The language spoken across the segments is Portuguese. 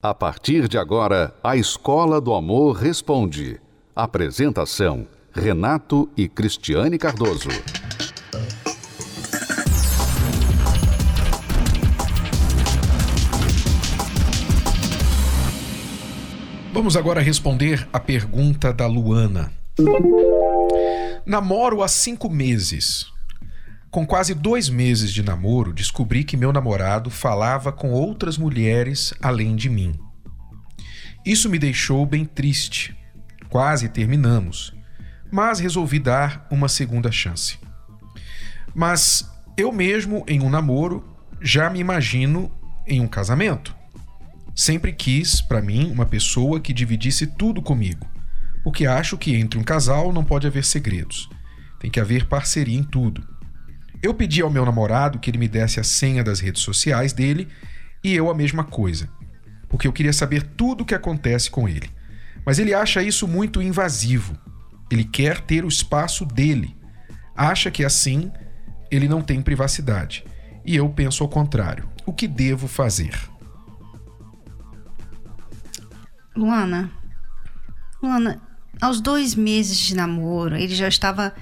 A partir de agora, a Escola do Amor Responde. Apresentação: Renato e Cristiane Cardoso. Vamos agora responder a pergunta da Luana. Namoro há cinco meses. Com quase dois meses de namoro, descobri que meu namorado falava com outras mulheres além de mim. Isso me deixou bem triste. Quase terminamos, mas resolvi dar uma segunda chance. Mas eu mesmo, em um namoro, já me imagino em um casamento. Sempre quis, para mim, uma pessoa que dividisse tudo comigo, porque acho que entre um casal não pode haver segredos. Tem que haver parceria em tudo. Eu pedi ao meu namorado que ele me desse a senha das redes sociais dele e eu a mesma coisa, porque eu queria saber tudo o que acontece com ele. Mas ele acha isso muito invasivo. Ele quer ter o espaço dele. Acha que assim ele não tem privacidade. E eu penso ao contrário. O que devo fazer? Luana, Luana, aos dois meses de namoro, ele já estava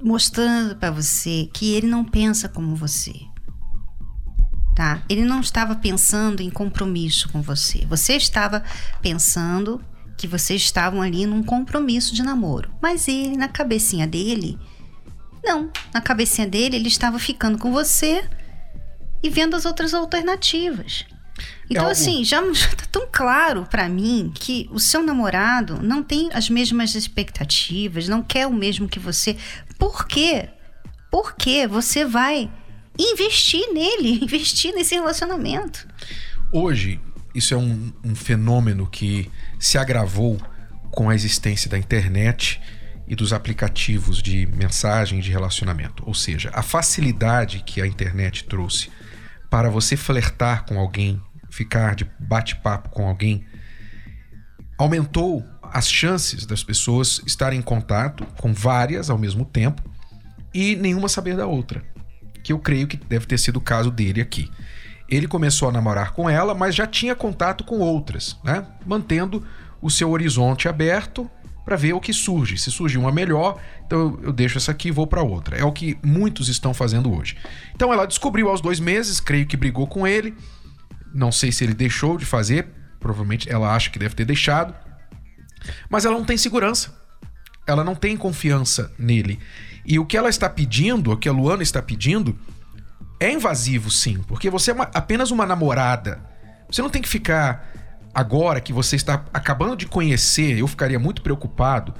mostrando para você que ele não pensa como você. Tá? Ele não estava pensando em compromisso com você. Você estava pensando que vocês estavam ali num compromisso de namoro. Mas ele, na cabecinha dele, não. Na cabecinha dele, ele estava ficando com você e vendo as outras alternativas. Então, é assim, já está tão claro para mim que o seu namorado não tem as mesmas expectativas, não quer o mesmo que você. Por quê? Porque você vai investir nele, investir nesse relacionamento. Hoje, isso é um, um fenômeno que se agravou com a existência da internet e dos aplicativos de mensagem de relacionamento. Ou seja, a facilidade que a internet trouxe para você flertar com alguém, ficar de bate-papo com alguém, aumentou as chances das pessoas estarem em contato com várias ao mesmo tempo e nenhuma saber da outra. Que eu creio que deve ter sido o caso dele aqui. Ele começou a namorar com ela, mas já tinha contato com outras, né? Mantendo o seu horizonte aberto para ver o que surge. Se surge uma melhor, então eu deixo essa aqui e vou para outra. É o que muitos estão fazendo hoje. Então ela descobriu aos dois meses, creio que brigou com ele. Não sei se ele deixou de fazer, provavelmente ela acha que deve ter deixado. Mas ela não tem segurança. Ela não tem confiança nele. E o que ela está pedindo, o que a Luana está pedindo, é invasivo sim, porque você é uma, apenas uma namorada. Você não tem que ficar agora que você está acabando de conhecer, eu ficaria muito preocupado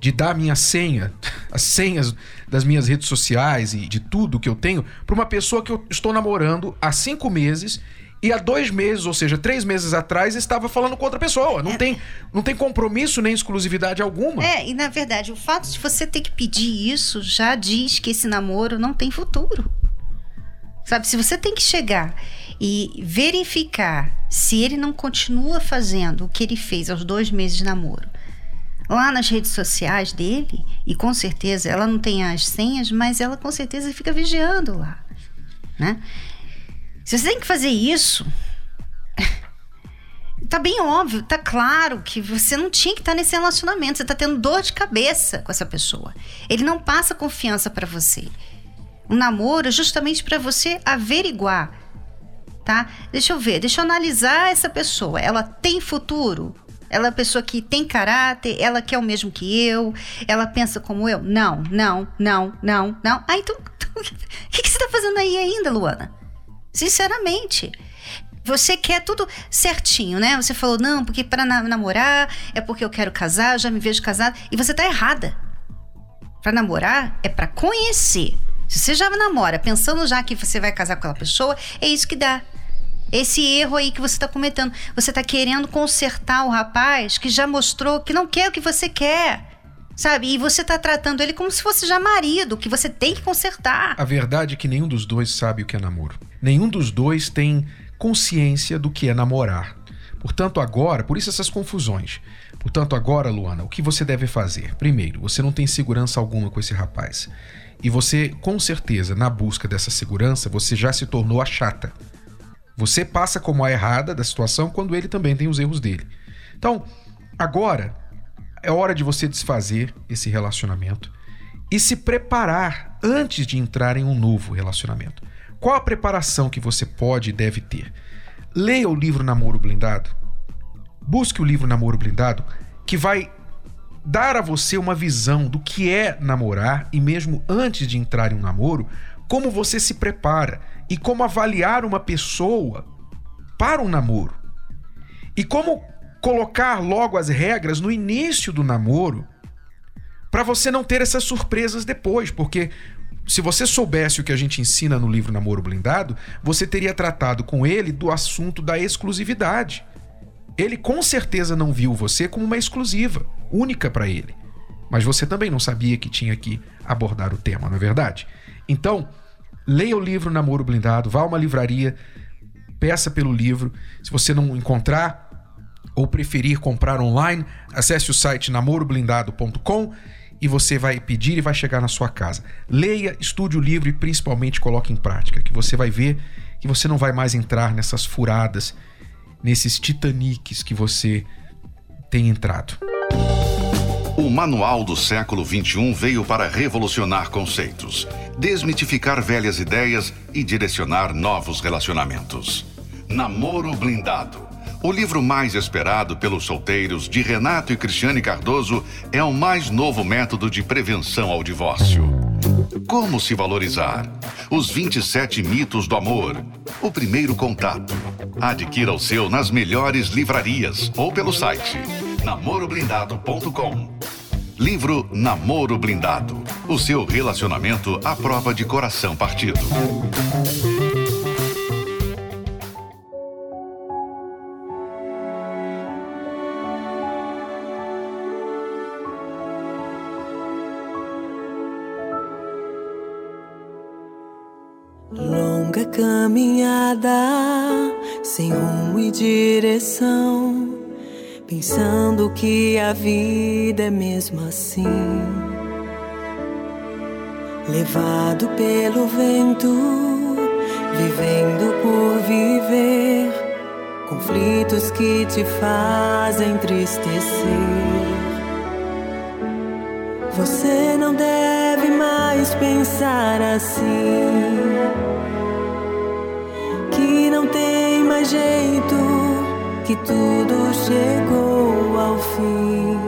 de dar minha senha, as senhas das minhas redes sociais e de tudo que eu tenho, para uma pessoa que eu estou namorando há cinco meses e há dois meses, ou seja, três meses atrás, estava falando com outra pessoa. Não, é, tem, não tem compromisso nem exclusividade alguma. É, e na verdade, o fato de você ter que pedir isso já diz que esse namoro não tem futuro. Sabe, se você tem que chegar e verificar se ele não continua fazendo o que ele fez aos dois meses de namoro lá nas redes sociais dele, e com certeza ela não tem as senhas, mas ela com certeza fica vigiando lá, né? Se você tem que fazer isso, tá bem óbvio, tá claro que você não tinha que estar nesse relacionamento, você tá tendo dor de cabeça com essa pessoa. Ele não passa confiança para você. O namoro é justamente para você averiguar tá? Deixa eu ver, deixa eu analisar essa pessoa. Ela tem futuro? Ela é uma pessoa que tem caráter, ela quer o mesmo que eu, ela pensa como eu? Não, não, não, não, não. Ah, então, o que, que você está fazendo aí ainda, Luana? Sinceramente. Você quer tudo certinho, né? Você falou, não, porque para namorar é porque eu quero casar, já me vejo casada. E você tá errada. Para namorar é para conhecer. Se você já namora pensando já que você vai casar com aquela pessoa, é isso que dá. Esse erro aí que você está cometendo. Você está querendo consertar o rapaz que já mostrou que não quer o que você quer. Sabe? E você está tratando ele como se fosse já marido, que você tem que consertar. A verdade é que nenhum dos dois sabe o que é namoro. Nenhum dos dois tem consciência do que é namorar. Portanto, agora, por isso essas confusões. Portanto, agora, Luana, o que você deve fazer? Primeiro, você não tem segurança alguma com esse rapaz. E você, com certeza, na busca dessa segurança, você já se tornou a chata. Você passa como a errada da situação quando ele também tem os erros dele. Então, agora é hora de você desfazer esse relacionamento e se preparar antes de entrar em um novo relacionamento. Qual a preparação que você pode e deve ter? Leia o livro Namoro Blindado. Busque o livro Namoro Blindado, que vai dar a você uma visão do que é namorar e mesmo antes de entrar em um namoro, como você se prepara e como avaliar uma pessoa para um namoro. E como colocar logo as regras no início do namoro para você não ter essas surpresas depois, porque se você soubesse o que a gente ensina no livro Namoro Blindado, você teria tratado com ele do assunto da exclusividade. Ele com certeza não viu você como uma exclusiva, única para ele. Mas você também não sabia que tinha que abordar o tema, não é verdade? Então, leia o livro Namoro Blindado, vá a uma livraria, peça pelo livro. Se você não encontrar ou preferir comprar online, acesse o site namoroblindado.com e você vai pedir e vai chegar na sua casa. Leia, estude o livro e principalmente coloque em prática, que você vai ver que você não vai mais entrar nessas furadas, nesses titaniques que você tem entrado. O Manual do Século XXI veio para revolucionar conceitos, desmitificar velhas ideias e direcionar novos relacionamentos. Namoro Blindado o livro mais esperado pelos solteiros de Renato e Cristiane Cardoso é o mais novo método de prevenção ao divórcio. Como se valorizar? Os 27 mitos do amor. O primeiro contato. Adquira o seu nas melhores livrarias ou pelo site namoroblindado.com. Livro Namoro Blindado. O seu relacionamento à prova de coração partido. Caminhada sem rumo e direção, pensando que a vida é mesmo assim. Levado pelo vento, vivendo por viver, conflitos que te fazem entristecer. Você não deve mais pensar assim não tem mais jeito, que tudo chegou ao fim.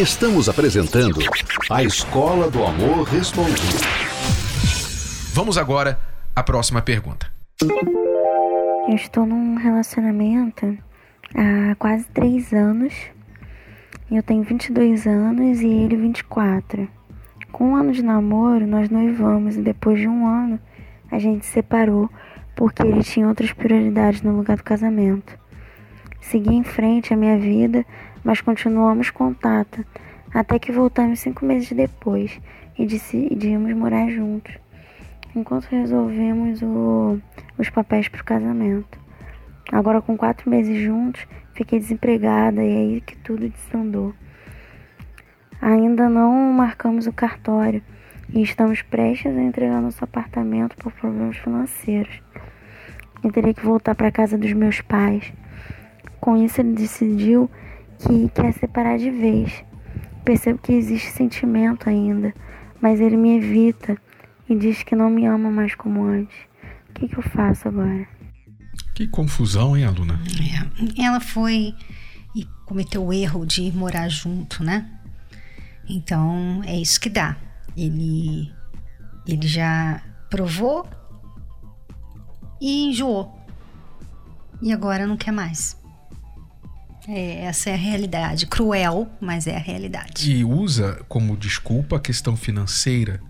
Estamos apresentando a Escola do Amor Respondido. Vamos agora à próxima pergunta. Eu estou num relacionamento há quase três anos. Eu tenho 22 anos e ele 24. Com um ano de namoro, nós noivamos e depois de um ano a gente se separou porque ele tinha outras prioridades no lugar do casamento. Segui em frente a minha vida, mas continuamos contato, até que voltamos cinco meses depois e decidimos morar juntos, enquanto resolvemos o, os papéis para o casamento. Agora, com quatro meses juntos, fiquei desempregada e é aí que tudo desandou. Ainda não marcamos o cartório e estamos prestes a entregar nosso apartamento por problemas financeiros. Eu teria que voltar para casa dos meus pais. Com isso, ele decidiu que quer separar de vez. Percebo que existe sentimento ainda, mas ele me evita e diz que não me ama mais como antes. O que, que eu faço agora? Que confusão, hein, aluna? É, ela foi e cometeu o erro de morar junto, né? Então é isso que dá. Ele, ele já provou e enjoou. E agora não quer mais. É, essa é a realidade. Cruel, mas é a realidade. E usa como desculpa a questão financeira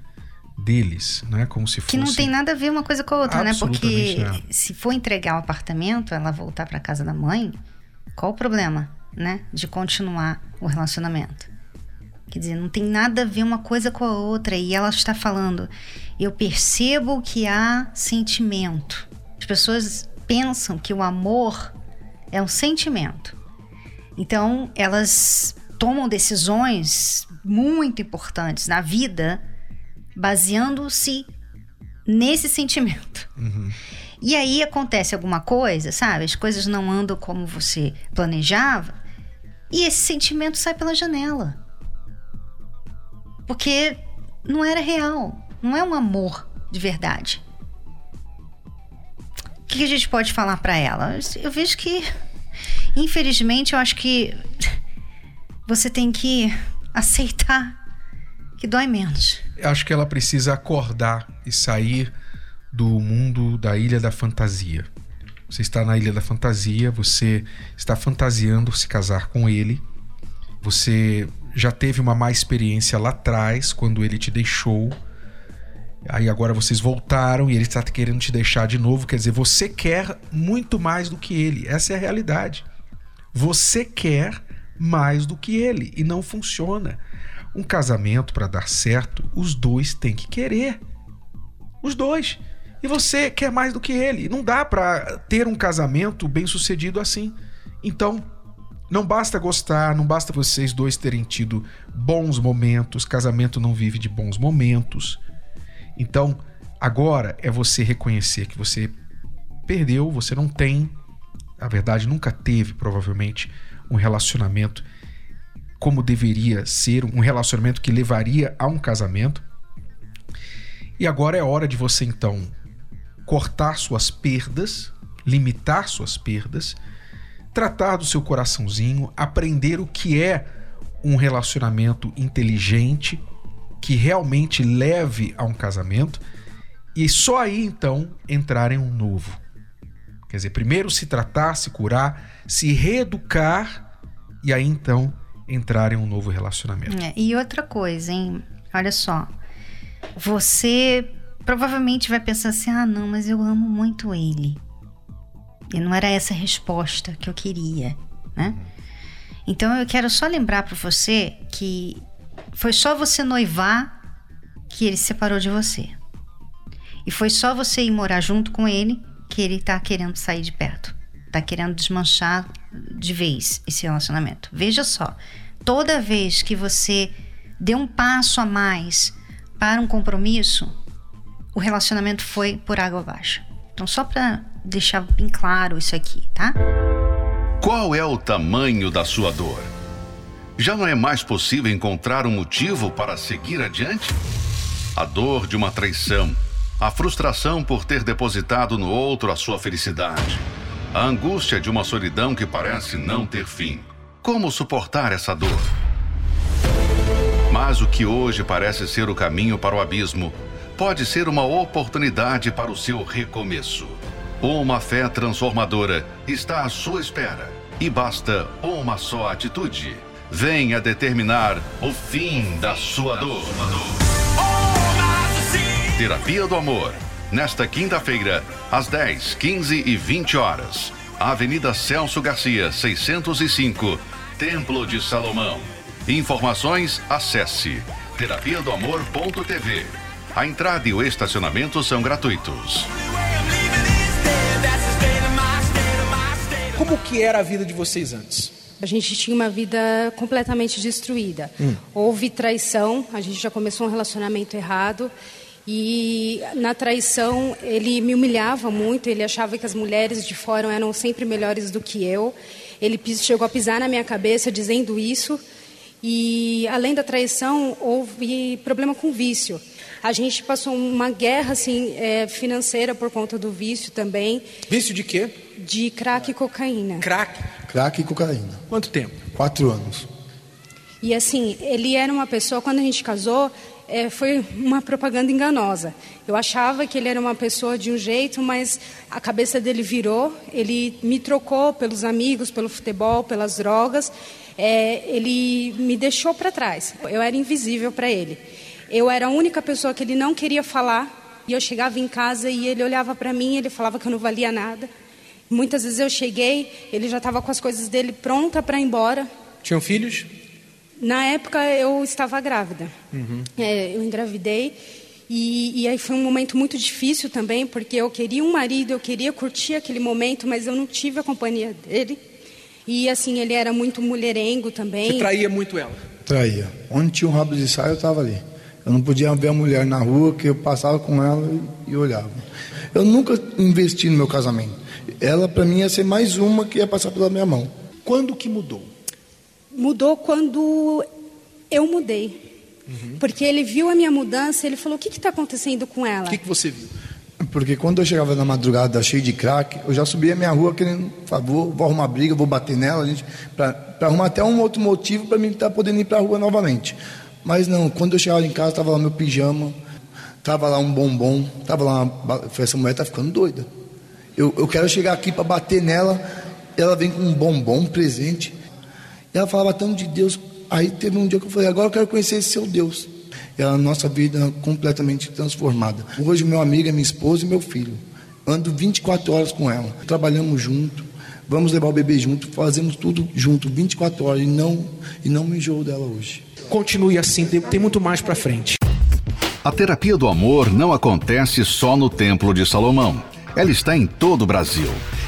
deles, né? Como se fosse. Que não tem nada a ver uma coisa com a outra, né? Porque nada. se for entregar o apartamento, ela voltar para casa da mãe, qual o problema, né? De continuar o relacionamento? Quer dizer, não tem nada a ver uma coisa com a outra. E ela está falando, eu percebo que há sentimento. As pessoas pensam que o amor é um sentimento. Então, elas tomam decisões muito importantes na vida baseando-se nesse sentimento. Uhum. E aí acontece alguma coisa, sabe? As coisas não andam como você planejava e esse sentimento sai pela janela. Porque não era real, não é um amor de verdade. O que a gente pode falar para ela? Eu vejo que, infelizmente, eu acho que você tem que aceitar que dói menos. Acho que ela precisa acordar e sair do mundo da ilha da fantasia. Você está na ilha da fantasia, você está fantasiando se casar com ele, você já teve uma má experiência lá atrás, quando ele te deixou. Aí agora vocês voltaram e ele está querendo te deixar de novo. Quer dizer, você quer muito mais do que ele. Essa é a realidade. Você quer mais do que ele e não funciona. Um casamento, para dar certo, os dois têm que querer. Os dois. E você quer mais do que ele. Não dá para ter um casamento bem sucedido assim. Então, não basta gostar, não basta vocês dois terem tido bons momentos, casamento não vive de bons momentos. Então, agora é você reconhecer que você perdeu, você não tem, na verdade, nunca teve, provavelmente, um relacionamento como deveria ser, um relacionamento que levaria a um casamento. E agora é hora de você então cortar suas perdas, limitar suas perdas tratar do seu coraçãozinho, aprender o que é um relacionamento inteligente que realmente leve a um casamento e só aí então entrar em um novo. Quer dizer, primeiro se tratar, se curar, se reeducar e aí então entrar em um novo relacionamento. É, e outra coisa, hein? Olha só. Você provavelmente vai pensar assim: ah, não, mas eu amo muito ele. E não era essa a resposta que eu queria, né? Então eu quero só lembrar para você que foi só você noivar que ele se separou de você. E foi só você ir morar junto com ele que ele tá querendo sair de perto. Tá querendo desmanchar de vez esse relacionamento. Veja só, toda vez que você deu um passo a mais para um compromisso, o relacionamento foi por água abaixo. Então, só para deixar bem claro isso aqui, tá? Qual é o tamanho da sua dor? Já não é mais possível encontrar um motivo para seguir adiante? A dor de uma traição, a frustração por ter depositado no outro a sua felicidade, a angústia de uma solidão que parece não ter fim. Como suportar essa dor? Mas o que hoje parece ser o caminho para o abismo pode ser uma oportunidade para o seu recomeço. Uma fé transformadora está à sua espera e basta uma só atitude. Venha determinar o fim da sua dor. Terapia do Amor. Nesta quinta-feira, às 10, 15 e 20 horas. Avenida Celso Garcia, 605, Templo de Salomão. Informações, acesse terapia do amor.tv. A entrada e o estacionamento são gratuitos. Como que era a vida de vocês antes? A gente tinha uma vida completamente destruída. Hum. Houve traição, a gente já começou um relacionamento errado. E na traição ele me humilhava muito, ele achava que as mulheres de fora eram sempre melhores do que eu. Ele chegou a pisar na minha cabeça dizendo isso. E além da traição, houve problema com vício. A gente passou uma guerra assim é, financeira por conta do vício também. Vício de quê? De crack e cocaína. Crack? Crack e cocaína. Quanto tempo? Quatro anos. E assim, ele era uma pessoa, quando a gente casou, é, foi uma propaganda enganosa. Eu achava que ele era uma pessoa de um jeito, mas a cabeça dele virou. Ele me trocou pelos amigos, pelo futebol, pelas drogas. É, ele me deixou para trás. Eu era invisível para ele. Eu era a única pessoa que ele não queria falar. E eu chegava em casa e ele olhava para mim, ele falava que eu não valia nada. Muitas vezes eu cheguei, ele já estava com as coisas dele pronta para ir embora. Tinham filhos? Na época eu estava grávida. Uhum. É, eu engravidei e, e, aí foi um momento muito difícil também, porque eu queria um marido, eu queria curtir aquele momento, mas eu não tive a companhia dele. E assim, ele era muito mulherengo também. Você traía muito ela? Traía. Onde tinha um rabo de saia, eu estava ali. Eu não podia ver a mulher na rua que eu passava com ela e, e olhava. Eu nunca investi no meu casamento. Ela, para mim, ia ser mais uma que ia passar pela minha mão. Quando que mudou? Mudou quando eu mudei. Uhum. Porque ele viu a minha mudança e ele falou: O que está acontecendo com ela? O que, que você viu? Porque quando eu chegava na madrugada cheio de crack, eu já subia a minha rua querendo, por favor, vou arrumar briga, vou bater nela, para arrumar até um outro motivo para mim estar tá podendo ir para a rua novamente. Mas não, quando eu chegava em casa, estava lá meu pijama, estava lá um bombom, estava lá, uma, essa mulher está ficando doida. Eu, eu quero chegar aqui para bater nela, ela vem com um bombom, um presente. Ela falava tanto de Deus. Aí teve um dia que eu falei, agora eu quero conhecer esse seu Deus. E a nossa vida completamente transformada. Hoje meu amigo é minha esposa e meu filho. Ando 24 horas com ela. Trabalhamos junto. Vamos levar o bebê junto, fazemos tudo junto, 24 horas. E não, e não me enjoo dela hoje continue assim, tem, tem muito mais para frente. A terapia do amor não acontece só no Templo de Salomão. Ela está em todo o Brasil.